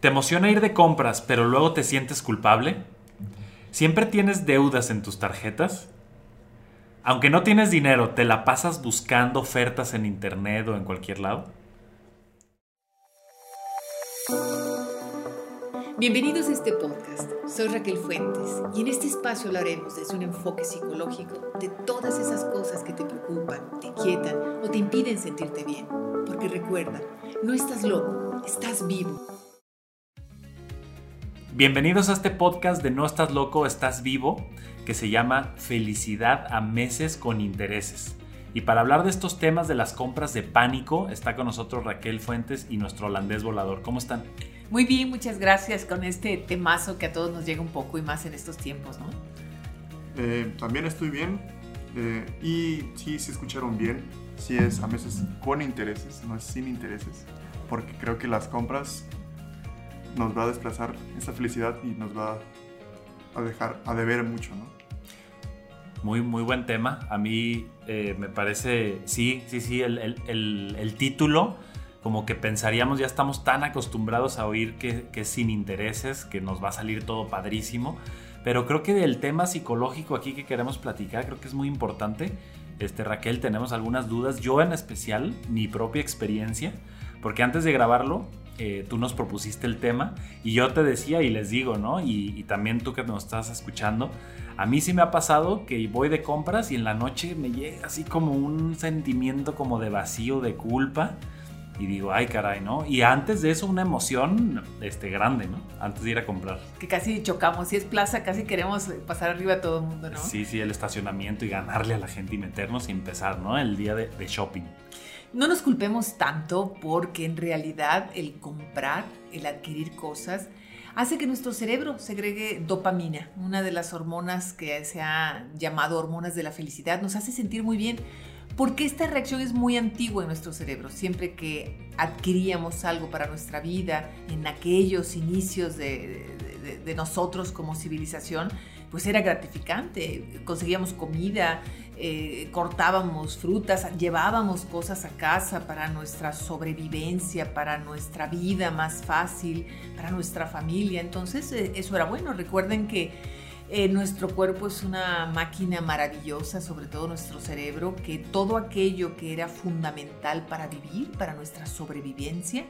¿Te emociona ir de compras, pero luego te sientes culpable? ¿Siempre tienes deudas en tus tarjetas? Aunque no tienes dinero, ¿te la pasas buscando ofertas en internet o en cualquier lado? Bienvenidos a este podcast. Soy Raquel Fuentes y en este espacio hablaremos desde un enfoque psicológico de todas esas cosas que te preocupan, te quietan o te impiden sentirte bien. Porque recuerda, no estás loco, estás vivo. Bienvenidos a este podcast de No estás loco, estás vivo, que se llama Felicidad a meses con intereses. Y para hablar de estos temas de las compras de pánico, está con nosotros Raquel Fuentes y nuestro holandés volador. ¿Cómo están? Muy bien, muchas gracias con este temazo que a todos nos llega un poco y más en estos tiempos, ¿no? Eh, también estoy bien eh, y sí, se escucharon bien, sí es a veces con intereses, no es sin intereses, porque creo que las compras nos va a desplazar esa felicidad y nos va a dejar a deber mucho, ¿no? Muy, muy buen tema. A mí eh, me parece, sí, sí, sí, el, el, el, título, como que pensaríamos, ya estamos tan acostumbrados a oír que, que, sin intereses, que nos va a salir todo padrísimo. Pero creo que del tema psicológico aquí que queremos platicar, creo que es muy importante. Este, Raquel, tenemos algunas dudas. Yo en especial, mi propia experiencia, porque antes de grabarlo, eh, tú nos propusiste el tema y yo te decía y les digo, ¿no? Y, y, también tú que nos estás escuchando, a mí sí me ha pasado que voy de compras y en la noche me llega así como un sentimiento como de vacío, de culpa. Y digo, ay caray, ¿no? Y antes de eso una emoción este, grande, ¿no? Antes de ir a comprar. Que casi chocamos. Si es plaza, casi queremos pasar arriba a todo el mundo, ¿no? Sí, sí, el estacionamiento y ganarle a la gente y meternos y empezar, ¿no? El día de, de shopping. No nos culpemos tanto porque en realidad el comprar, el adquirir cosas, hace que nuestro cerebro segregue dopamina, una de las hormonas que se ha llamado hormonas de la felicidad, nos hace sentir muy bien. Porque esta reacción es muy antigua en nuestro cerebro. Siempre que adquiríamos algo para nuestra vida, en aquellos inicios de, de, de nosotros como civilización, pues era gratificante. Conseguíamos comida, eh, cortábamos frutas, llevábamos cosas a casa para nuestra sobrevivencia, para nuestra vida más fácil, para nuestra familia. Entonces eh, eso era bueno. Recuerden que eh, nuestro cuerpo es una máquina maravillosa, sobre todo nuestro cerebro, que todo aquello que era fundamental para vivir, para nuestra sobrevivencia,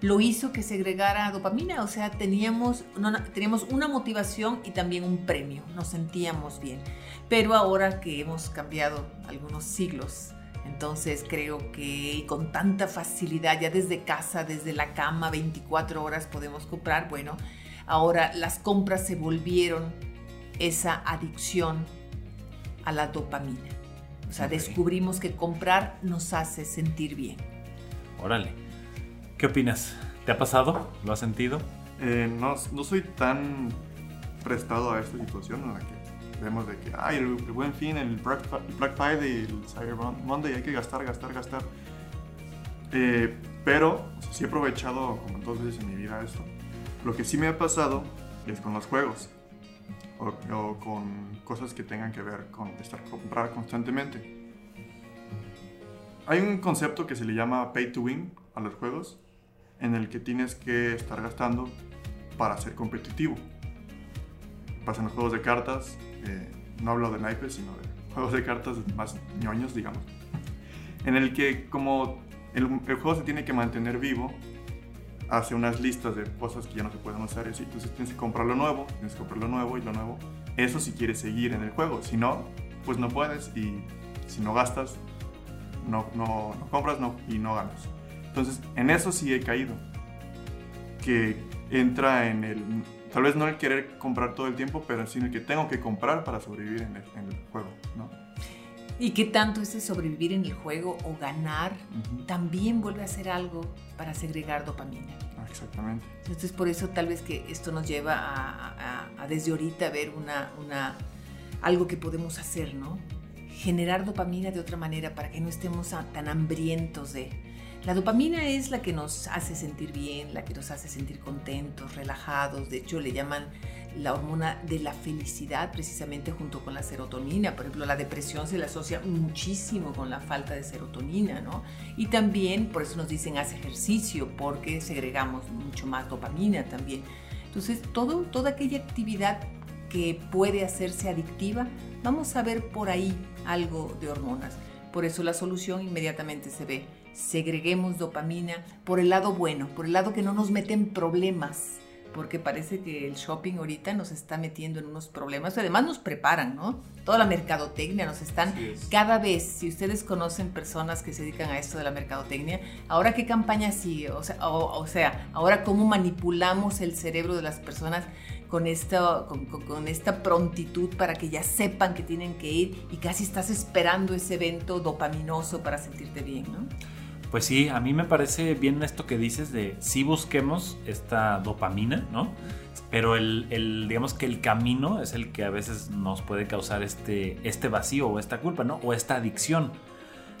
lo hizo que segregara dopamina, o sea, teníamos, no, teníamos una motivación y también un premio, nos sentíamos bien. Pero ahora que hemos cambiado algunos siglos, entonces creo que con tanta facilidad, ya desde casa, desde la cama, 24 horas podemos comprar, bueno, ahora las compras se volvieron esa adicción a la dopamina. O sea, okay. descubrimos que comprar nos hace sentir bien. Órale. ¿Qué opinas? ¿Te ha pasado? ¿Lo has sentido? Eh, no, no, soy tan prestado a esta situación en la que vemos de que, ay, el, el buen fin, el Black, el Black, Friday, el Cyber Monday, hay que gastar, gastar, gastar. Eh, pero o sea, sí he aprovechado como dos veces en mi vida esto. Lo que sí me ha pasado es con los juegos o, o con cosas que tengan que ver con estar comprar constantemente. Hay un concepto que se le llama pay to win a los juegos en el que tienes que estar gastando para ser competitivo. Pasan los juegos de cartas, eh, no hablo de naipes, sino de juegos de cartas más ñoños, digamos, en el que como el, juego se tiene que mantener vivo, hace unas listas de cosas que ya no se pueden usar y así, entonces tienes que comprar lo nuevo, tienes que comprar lo nuevo y lo nuevo. Eso si quieres seguir en el juego, si no, pues no puedes y si no gastas, no, no, no compras no, y no ganas. Entonces, en eso sí he caído. Que entra en el, tal vez no el querer comprar todo el tiempo, pero sí el que tengo que comprar para sobrevivir en el, en el juego, ¿no? ¿Y qué tanto ese sobrevivir en el juego o ganar uh -huh. también vuelve a ser algo para segregar dopamina? Ah, exactamente. Entonces, por eso tal vez que esto nos lleva a, a, a desde ahorita ver una, una, algo que podemos hacer, ¿no? Generar dopamina de otra manera para que no estemos tan hambrientos de, La dopamina es la que nos hace sentir bien, la que nos hace sentir contentos, relajados. De hecho, le llaman la hormona de la felicidad precisamente junto con la serotonina. Por ejemplo, la depresión se le asocia muchísimo con la falta de serotonina, ¿no? Y también, por eso nos dicen, haz ejercicio, porque segregamos mucho más dopamina también. Entonces, todo, toda aquella actividad que puede hacerse adictiva, vamos a ver por ahí algo de hormonas. Por eso la solución inmediatamente se ve. Segreguemos dopamina por el lado bueno, por el lado que no nos meten problemas porque parece que el shopping ahorita nos está metiendo en unos problemas. Además nos preparan, ¿no? Toda la mercadotecnia nos están cada vez, si ustedes conocen personas que se dedican a esto de la mercadotecnia, ahora qué campaña sigue, o sea, o, sea ahora cómo manipulamos el cerebro de las personas con esta, con, con, esta prontitud para que ya sepan que tienen que ir y casi estás esperando ese evento dopaminoso para sentirte bien, ¿no? Pues sí, a mí me parece bien esto que dices de si busquemos esta dopamina, ¿no? Pero el, digamos que el camino es el que a veces nos puede causar este, este vacío o esta culpa, ¿no? O esta adicción,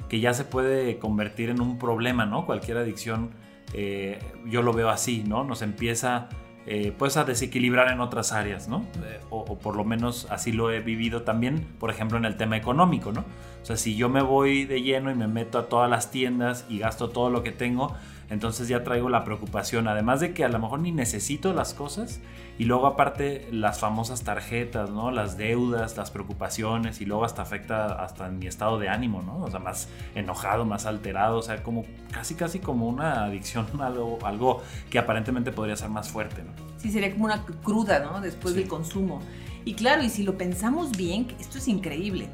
que ya se puede convertir en un problema, ¿no? Cualquier adicción, eh, yo lo veo así, ¿no? Nos empieza eh, pues a desequilibrar en otras áreas, ¿no? Eh, o, por lo menos así lo he vivido también, por ejemplo, en el tema económico, ¿no? O sea, si yo me voy de lleno y me meto a todas las tiendas y gasto todo lo que tengo, entonces ya traigo la preocupación, además de que a lo mejor ni necesito las cosas y luego aparte las famosas tarjetas, ¿no? Las deudas, las preocupaciones y luego hasta afecta hasta mi estado de ánimo, ¿no? O sea, más enojado, más alterado, o sea, como casi casi como una adicción, algo, algo que aparentemente podría ser más fuerte, ¿no? Sí, sería como una cruda, ¿no? Después del consumo. Y claro, y si lo pensamos bien, esto es increíble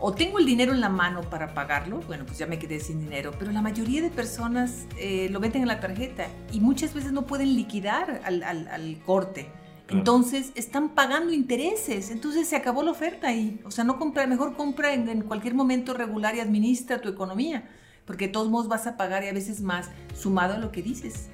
o tengo el dinero en la mano para pagarlo, bueno, pues ya me quedé sin dinero, pero la mayoría de personas eh, lo meten en la tarjeta y muchas veces no pueden liquidar al, corte. Entonces están pagando intereses, entonces se acabó la oferta y, o sea, no compra, mejor compra en, cualquier momento regular y administra tu economía, porque de todos modos vas a pagar y a veces más sumado a lo que dices.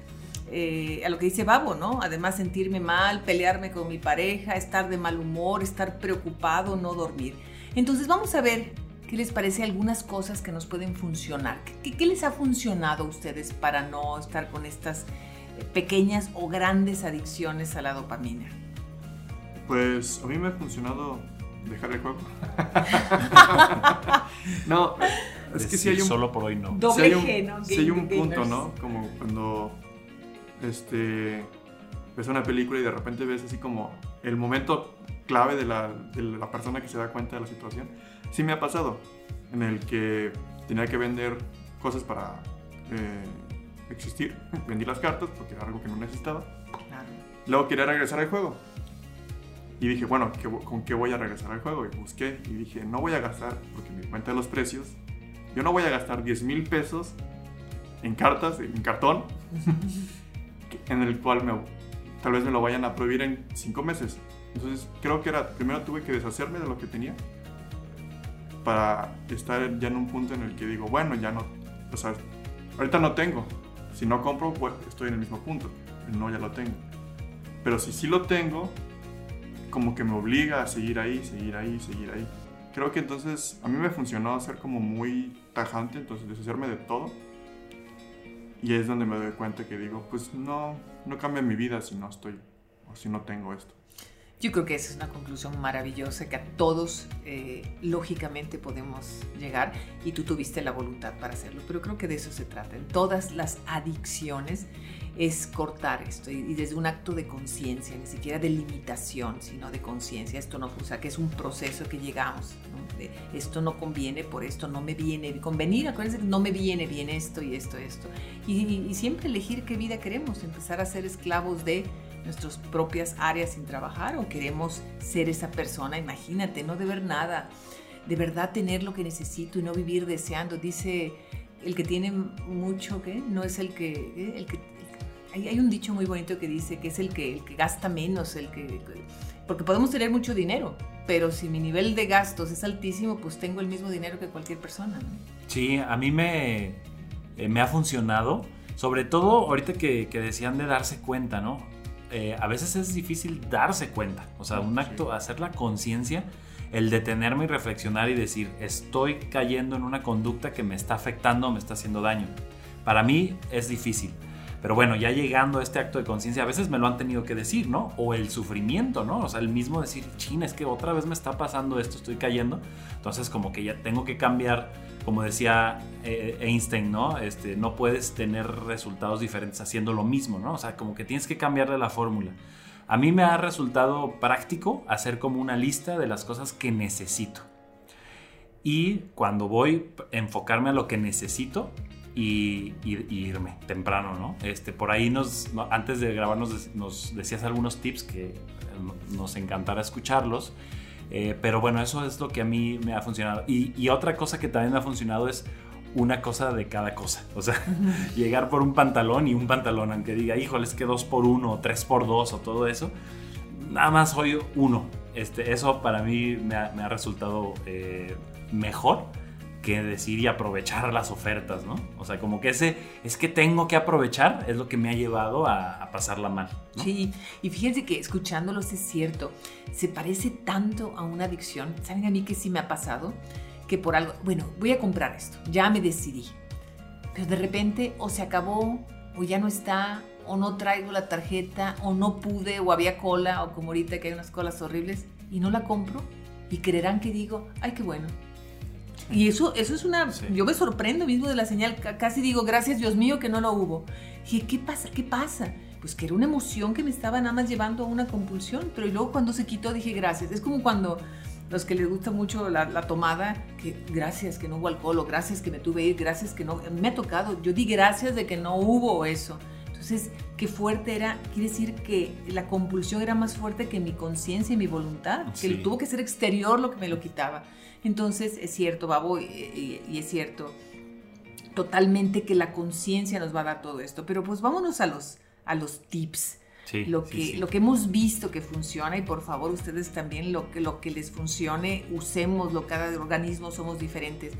Eh, a lo que dice Babo, ¿no? Además sentirme mal, pelearme con mi pareja, estar de mal humor, estar preocupado, no dormir. Entonces vamos a ver qué les parece algunas cosas que nos pueden funcionar. ¿Qué, les ha funcionado a ustedes para no estar con estas eh, pequeñas o grandes adicciones a la dopamina? Pues a mí me ha funcionado dejar el juego. no, es que si hay un... Solo por hoy no. Doble hay un, Si hay un punto, ¿no? Como cuando este, ves una película y de repente ves así como el momento clave de la, de la, persona que se da cuenta de la situación. Sí me ha pasado, en el que tenía que vender cosas para eh, existir. Vendí las cartas porque era algo que no necesitaba. Luego quería regresar al juego. Y dije, bueno, ¿con qué voy a regresar al juego? Y busqué y dije, no voy a gastar, porque me cuenta de los precios, yo no voy a gastar 10 mil pesos en cartas, en cartón, en el cual me, tal vez me lo vayan a prohibir en 5 meses. Entonces creo que era, primero tuve que deshacerme de lo que tenía para estar ya en un punto en el que digo, bueno, ya no, o sea, ahorita no tengo. Si no compro, pues estoy en el mismo punto. No, ya lo tengo. Pero si sí lo tengo, como que me obliga a seguir ahí, seguir ahí, seguir ahí. Creo que entonces a mí me funcionó ser como muy tajante, entonces deshacerme de todo. Y es donde me doy cuenta que digo, pues no, no cambia mi vida si no estoy o si no tengo esto. Yo creo que esa es una conclusión maravillosa que a todos eh, lógicamente podemos llegar y tú tuviste la voluntad para hacerlo, pero creo que de eso se trata. En todas las adicciones es cortar esto y, desde un acto de conciencia, ni siquiera de limitación, sino de conciencia. Esto no funciona, que es un proceso que llegamos. esto no conviene, por esto no me viene convenir. Acuérdense que no me viene bien esto y esto, esto. y siempre elegir qué vida queremos, empezar a ser esclavos de nuestras propias áreas sin trabajar o queremos ser esa persona, imagínate, no deber nada, de verdad tener lo que necesito y no vivir deseando. Dice el que tiene mucho, ¿qué? No es el que... El que hay, un dicho muy bonito que dice que es el que, el que gasta menos, el que... Porque podemos tener mucho dinero, pero si mi nivel de gastos es altísimo, pues tengo el mismo dinero que cualquier persona. Sí, a mí me, eh, me ha funcionado, sobre todo ahorita que, que decían de darse cuenta, ¿no? Eh, a veces es difícil darse cuenta. O sea, un acto, hacer la conciencia, el detenerme y reflexionar y decir, estoy cayendo en una conducta que me está afectando me está haciendo daño. Para mí es difícil. Pero bueno, ya llegando a este acto de conciencia, a veces me lo han tenido que decir, ¿no? O el sufrimiento, ¿no? O sea, el mismo decir, chin, es que otra vez me está pasando esto, estoy cayendo. Entonces, como que ya tengo que cambiar, como decía eh, Einstein, ¿no? Este, no puedes tener resultados diferentes haciendo lo mismo, ¿no? O sea, como que tienes que cambiarle la fórmula. A mí me ha resultado práctico hacer como una lista de las cosas que necesito. Y cuando voy a enfocarme a lo que necesito, y, irme temprano, ¿no? Este, por ahí nos, antes de grabar nos, decías algunos tips que eh, nos encantará escucharlos. Eh, pero bueno, eso es lo que a mí me ha funcionado. Y, otra cosa que también me ha funcionado es una cosa de cada cosa. O sea, llegar por un pantalón y un pantalón, aunque diga, híjole, es que dos por uno, o tres por dos, o todo eso. Nada más soy uno. Este, eso para mí me ha, resultado eh, mejor que decir y aprovechar las ofertas, ¿no? O sea, como que ese es que tengo que aprovechar es lo que me ha llevado a, pasarla mal. Sí, y fíjense que escuchándolos es cierto, se parece tanto a una adicción. ¿Saben a mí que sí me ha pasado? Que por algo, bueno, voy a comprar esto, ya me decidí. Pero de repente o se acabó, o ya no está, o no traigo la tarjeta, o no pude, o había cola, o como ahorita que hay unas colas horribles, y no la compro. Y creerán que digo, ay, qué bueno, y eso, eso es una... Yo me sorprendo mismo de la señal, casi digo, gracias Dios mío que no lo hubo. Y ¿qué pasa? ¿Qué pasa? Pues que era una emoción que me estaba nada más llevando a una compulsión, pero luego cuando se quitó dije gracias. Es como cuando los que les gusta mucho la, la, tomada, que gracias que no hubo alcohol, o gracias que me tuve ir, gracias que no, me ha tocado, yo di gracias de que no hubo eso. Entonces, qué fuerte era, quiere decir que la compulsión era más fuerte que mi conciencia y mi voluntad, que tuvo que ser exterior lo que me lo quitaba. Entonces, es cierto, Babo, y, es cierto totalmente que la conciencia nos va a dar todo esto. Pero pues vámonos a los, a los tips. lo, que, lo que hemos visto que funciona y por favor ustedes también lo que, lo que les funcione, usémoslo, cada organismo somos diferentes.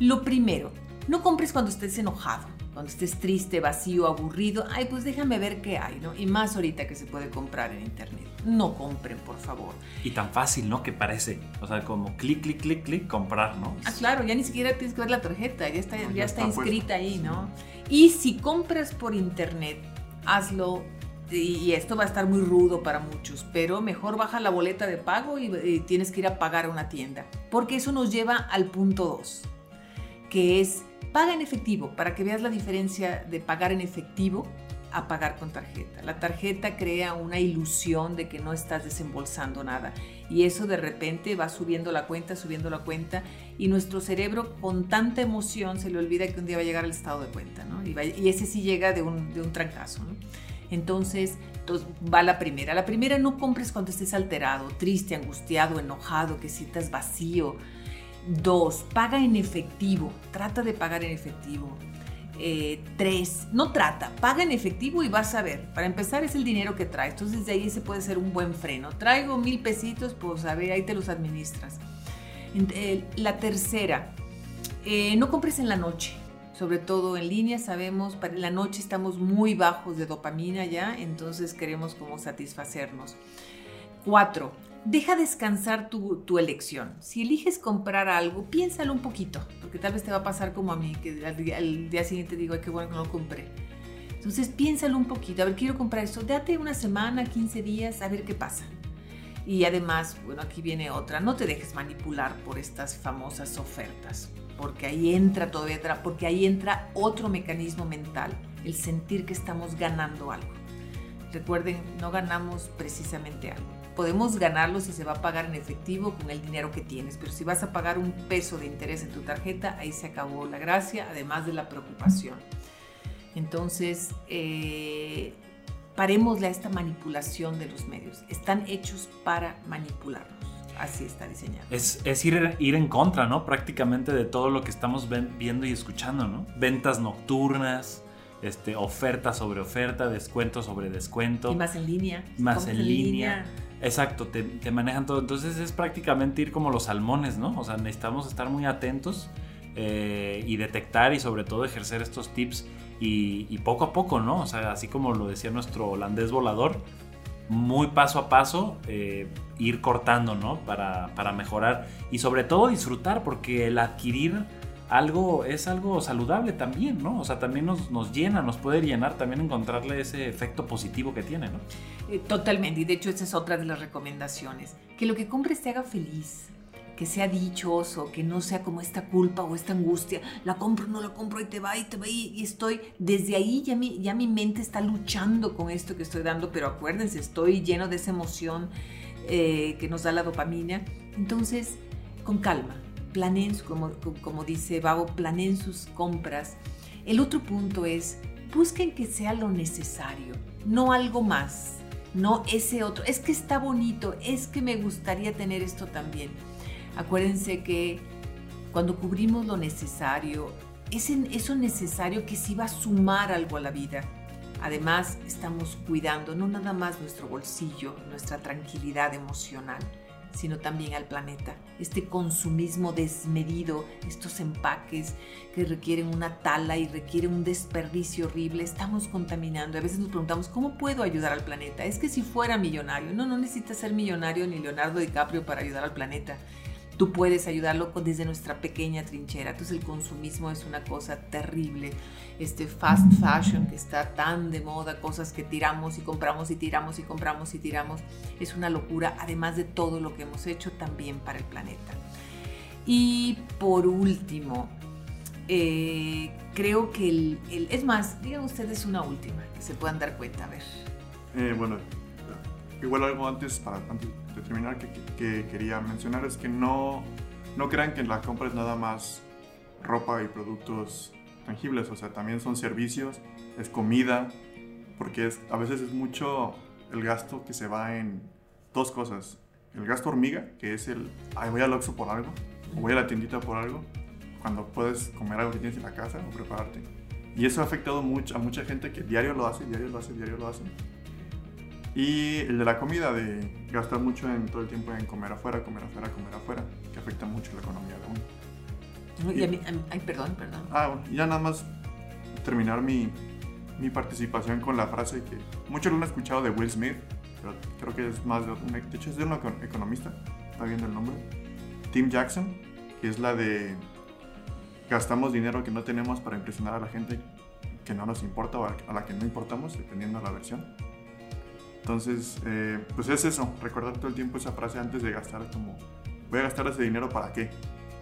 Lo primero, no compres cuando estés enojado cuando estés triste, vacío, aburrido, ay, pues déjame ver qué hay, ¿no? Y más ahorita que se puede comprar en internet. No compren, por favor. Y tan fácil, ¿no? Que parece. O sea, como clic, clic, clic, clic, comprar, ¿no? Ah, claro, ya ni siquiera tienes que ver la tarjeta, ya está, ya, está, inscrita ahí, ¿no? Y si compras por internet, hazlo y esto va a estar muy rudo para muchos, pero mejor baja la boleta de pago y, y, tienes que ir a pagar a una tienda, porque eso nos lleva al punto 2, que es Paga en efectivo, para que veas la diferencia de pagar en efectivo a pagar con tarjeta. La tarjeta crea una ilusión de que no estás desembolsando nada y eso de repente va subiendo la cuenta, subiendo la cuenta y nuestro cerebro con tanta emoción se le olvida que un día va a llegar al estado de cuenta, ¿no? Y, ese sí llega de un, de un trancazo. Entonces, entonces, va la primera. La primera no compres cuando estés alterado, triste, angustiado, enojado, que sientas vacío, Dos, paga en efectivo. Trata de pagar en efectivo. Eh, tres, no trata, paga en efectivo y vas a ver. Para empezar es el dinero que traes. Entonces de ahí ese puede ser un buen freno. Traigo mil pesitos, pues a ver, ahí te los administras. La tercera, eh, no compres en la noche. Sobre todo en línea, sabemos, para la noche estamos muy bajos de dopamina ya, entonces queremos como satisfacernos. Cuatro, deja descansar tu, elección. Si eliges comprar algo, piénsalo un poquito, porque tal vez te va a pasar como a mí, que al día, siguiente digo, qué bueno que no lo compré. Entonces piénsalo un poquito, a ver, quiero comprar esto, date una semana, 15 días, a ver qué pasa. Y además, bueno, aquí viene otra, no te dejes manipular por estas famosas ofertas, porque ahí entra todavía, porque ahí entra otro mecanismo mental, el sentir que estamos ganando algo. Recuerden, no ganamos precisamente algo podemos ganarlo si se va a pagar en efectivo con el dinero que tienes, pero si vas a pagar un peso de interés en tu tarjeta, ahí se acabó la gracia, además de la preocupación. Entonces, eh, parémosle a esta manipulación de los medios. Están hechos para manipularnos. Así está diseñado. Es, es ir, ir, en contra, ¿no? Prácticamente de todo lo que estamos viendo y escuchando, ¿no? Ventas nocturnas, este, oferta sobre oferta, descuento sobre descuento. Y más en línea. Más en, línea Exacto, te, manejan todo. Entonces es prácticamente ir como los salmones, ¿no? O sea, necesitamos estar muy atentos eh, y detectar y sobre todo ejercer estos tips y, poco a poco, ¿no? O sea, así como lo decía nuestro holandés volador, muy paso a paso eh, ir cortando, ¿no? Para, para, mejorar y sobre todo disfrutar, porque el adquirir algo, es algo saludable también, ¿no? O sea, también nos, nos llena, nos puede llenar, también encontrarle ese efecto positivo que tiene, ¿no? Eh, totalmente, y de hecho esa es otra de las recomendaciones, que lo que compres te haga feliz, que sea dichoso, que no sea como esta culpa o esta angustia, la compro, no la compro y te va y te va y, estoy, desde ahí ya mi, ya mi mente está luchando con esto que estoy dando, pero acuérdense, estoy lleno de esa emoción eh, que nos da la dopamina, entonces con calma, planeen, como, dice Babo, planeen sus compras. El otro punto es, busquen que sea lo necesario, no algo más, no ese otro. Es que está bonito, es que me gustaría tener esto también. Acuérdense que cuando cubrimos lo necesario, es eso necesario que sí va a sumar algo a la vida. Además, estamos cuidando no nada más nuestro bolsillo, nuestra tranquilidad emocional, sino también al planeta. Este consumismo desmedido, estos empaques que requieren una tala y requieren un desperdicio horrible, estamos contaminando. A veces nos preguntamos, ¿cómo puedo ayudar al planeta? Es que si fuera millonario, no, no necesitas ser millonario ni Leonardo DiCaprio para ayudar al planeta tú puedes ayudarlo desde nuestra pequeña trinchera. Entonces el consumismo es una cosa terrible. Este fast fashion que está tan de moda, cosas que tiramos y compramos y tiramos y compramos y tiramos, es una locura, además de todo lo que hemos hecho también para el planeta. Y por último, eh, creo que el, Es más, digan ustedes una última, que se puedan dar cuenta, a ver. Eh, bueno, igual algo antes, para antes de terminar, que, quería mencionar es que no, no crean que la compra es nada más ropa y productos tangibles, o sea, también son servicios, es comida, porque es, a veces es mucho el gasto que se va en dos cosas. El gasto hormiga, que es el, ay, voy al Oxxo por algo, o voy a la tiendita por algo, cuando puedes comer algo que tienes en la casa o prepararte. Y eso ha afectado mucho, a mucha gente que diario lo hace, diario lo hace, diario lo hace. Y el de la comida, de gastar mucho en todo el tiempo en comer afuera, comer afuera, comer afuera, que afecta mucho la economía de uno. Y a mí, ay, perdón, perdón. Ah, bueno, ya nada más terminar mi, mi participación con la frase que muchos lo han escuchado de Will Smith, pero creo que es más de, de hecho es de un economista, está viendo el nombre, Tim Jackson, que es la de gastamos dinero que no tenemos para impresionar a la gente que no nos importa o a la que no importamos, dependiendo de la versión. Entonces, eh, pues es eso, recordar todo el tiempo esa frase antes de gastar como, voy a gastar ese dinero para qué?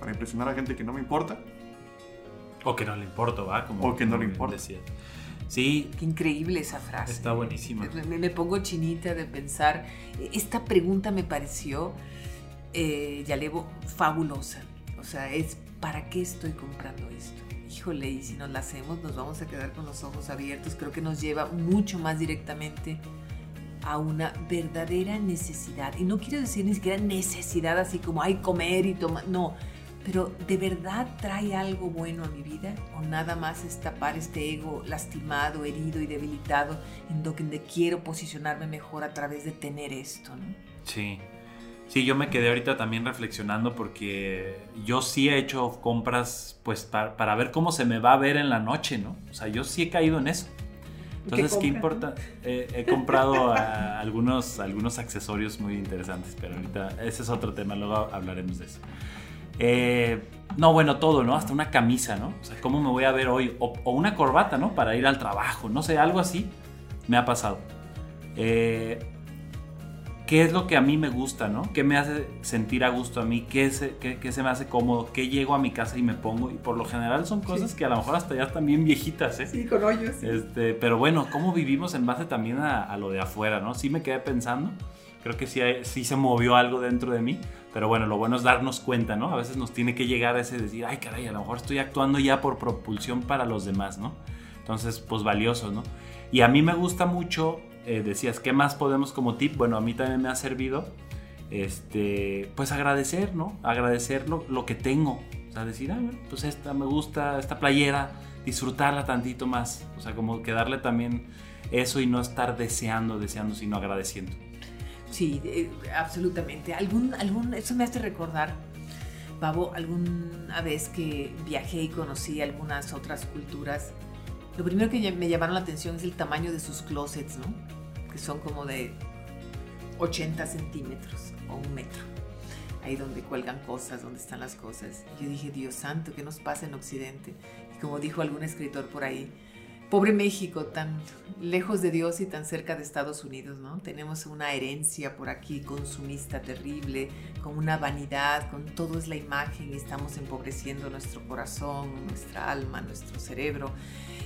Para impresionar a gente que no me importa. O que no le importa, ¿va? Como, o que no le importa. Sí. Qué increíble esa frase. Está buenísima. Me, pongo chinita de pensar. Esta pregunta me pareció, eh, ya levo, fabulosa. O sea, es ¿para qué estoy comprando esto? Híjole, y si nos la hacemos, nos vamos a quedar con los ojos abiertos. Creo que nos lleva mucho más directamente a una verdadera necesidad. Y no quiero decir ni siquiera necesidad así como hay comer y tomar, no, pero ¿de verdad trae algo bueno a mi vida? ¿O nada más es tapar este ego lastimado, herido y debilitado en donde quiero posicionarme mejor a través de tener esto? Sí. Sí, yo me quedé ahorita también reflexionando porque yo sí he hecho compras pues para, para ver cómo se me va a ver en la noche, ¿no? O sea, yo sí he caído en eso. Entonces, ¿qué, importa? he comprado algunos, algunos accesorios muy interesantes, pero ahorita ese es otro tema, luego hablaremos de eso. Eh, no, bueno, todo, ¿no? Hasta una camisa, ¿no? O sea, ¿cómo me voy a ver hoy? O, o, una corbata, ¿no? Para ir al trabajo, no sé, algo así me ha pasado. Eh, qué es lo que a mí me gusta, ¿no? ¿Qué me hace sentir a gusto a mí? ¿Qué se, qué, se me hace cómodo? ¿Qué llego a mi casa y me pongo? Y por lo general son cosas que a lo mejor hasta ya están bien viejitas, ¿eh? Sí, con hoyos. Este, pero bueno, ¿cómo vivimos en base también a, lo de afuera, ¿no? Sí me quedé pensando. Creo que sí, sí se movió algo dentro de mí. Pero bueno, lo bueno es darnos cuenta, ¿no? A veces nos tiene que llegar a ese decir, ay, caray, a lo mejor estoy actuando ya por propulsión para los demás, ¿no? Entonces, pues valioso, ¿no? Y a mí me gusta mucho eh, decías, ¿qué más podemos como tip? Bueno, a mí también me ha servido, este, pues agradecer, ¿no? Agradecer lo, que tengo. O sea, decir, ah, pues esta me gusta, esta playera, disfrutarla tantito más. O sea, como que darle también eso y no estar deseando, deseando, sino agradeciendo. Sí, eh, absolutamente. Algún, algún, eso me hace recordar, Pavo, alguna vez que viajé y conocí algunas otras culturas, lo primero que me llamaron la atención es el tamaño de sus closets, ¿no? Son como de 80 centímetros o un metro. ahí donde cuelgan cosas, donde están las cosas. Yo dije, Dios santo, ¿qué nos pasa en Occidente? Y como dijo algún escritor por ahí, pobre México, tan lejos de Dios y tan cerca de Estados Unidos, ¿no? Tenemos una herencia por aquí consumista terrible, con una vanidad, con todo es la imagen y estamos empobreciendo nuestro corazón, nuestra alma, nuestro cerebro.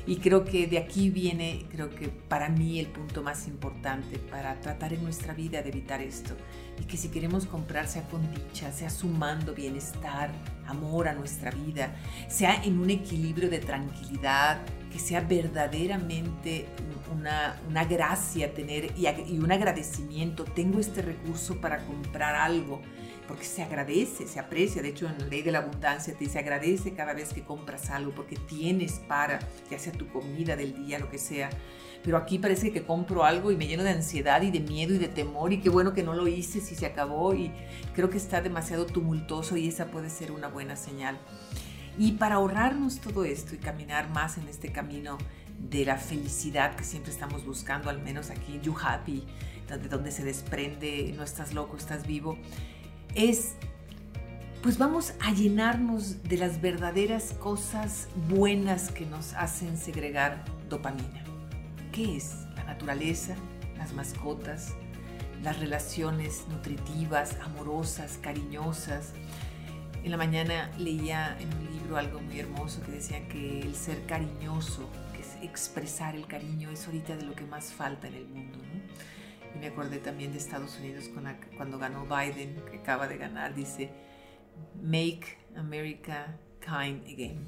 Y creo que de aquí viene, creo que para mí el punto más importante para tratar en nuestra vida de evitar esto. Y que si queremos comprar sea con dicha, sea sumando bienestar, amor a nuestra vida, sea en un equilibrio de tranquilidad, que sea verdaderamente una, una gracia tener y, y un agradecimiento. Tengo este recurso para comprar algo porque se agradece, se aprecia. De hecho, en la ley de la abundancia te dice agradece cada vez que compras algo porque tienes para, ya sea tu comida del día, lo que sea. Pero aquí parece que compro algo y me lleno de ansiedad y de miedo y de temor y qué bueno que no lo hice si se acabó y creo que está demasiado tumultuoso y esa puede ser una buena señal. Y para ahorrarnos todo esto y caminar más en este camino de la felicidad que siempre estamos buscando, al menos aquí You Happy, donde, donde se desprende no estás loco, estás vivo, es, pues vamos a llenarnos de las verdaderas cosas buenas que nos hacen segregar dopamina. ¿Qué es? La naturaleza, las mascotas, las relaciones nutritivas, amorosas, cariñosas. En la mañana leía en un libro algo muy hermoso que decía que el ser cariñoso, que es expresar el cariño, es ahorita de lo que más falta en el mundo. Me acordé también de Estados Unidos cuando ganó Biden, que acaba de ganar, dice, Make America kind again.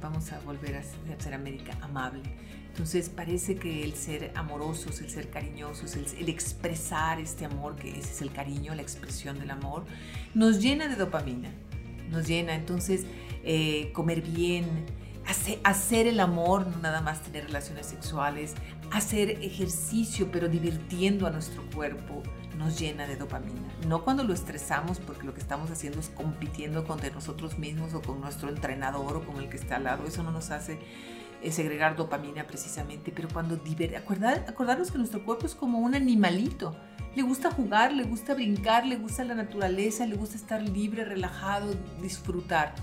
Vamos a volver a ser América amable. Entonces parece que el ser amorosos, el ser cariñosos, el, el, expresar este amor, que ese es el cariño, la expresión del amor, nos llena de dopamina, nos llena. Entonces eh, comer bien, hacer, el amor, no nada más tener relaciones sexuales, hacer ejercicio pero divirtiendo a nuestro cuerpo, nos llena de dopamina. No cuando lo estresamos porque lo que estamos haciendo es compitiendo contra nosotros mismos o con nuestro entrenador o con el que está al lado, eso no nos hace eh, segregar dopamina precisamente, pero cuando acordar, acordarnos que nuestro cuerpo es como un animalito, le gusta jugar, le gusta brincar, le gusta la naturaleza, le gusta estar libre, relajado, disfrutar.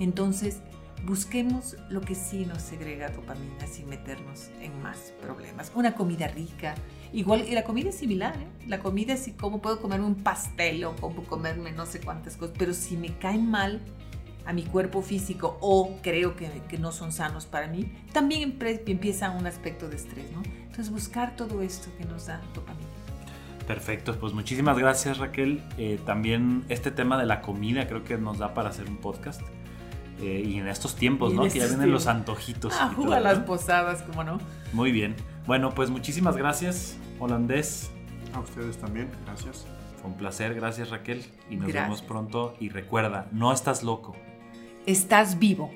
Entonces, Busquemos lo que sí nos segrega dopamina sin meternos en más problemas. Una comida rica, igual, y la comida es similar, ¿eh? La comida es como puedo comerme un pastel o cómo comerme no sé cuántas cosas, pero si me caen mal a mi cuerpo físico o creo que, que no son sanos para mí, también empieza un aspecto de estrés, ¿no? Entonces buscar todo esto que nos da dopamina. Perfecto, pues muchísimas gracias Raquel. Eh, también este tema de la comida creo que nos da para hacer un podcast. Eh, y en estos tiempos, ¿no? Que ya vienen los antojitos. Ah, a las posadas, ¿cómo no? Muy bien. Bueno, pues muchísimas gracias, holandés. A ustedes también, gracias. Fue un placer, gracias Raquel. Y nos vemos pronto. Y recuerda, no estás loco. Estás vivo.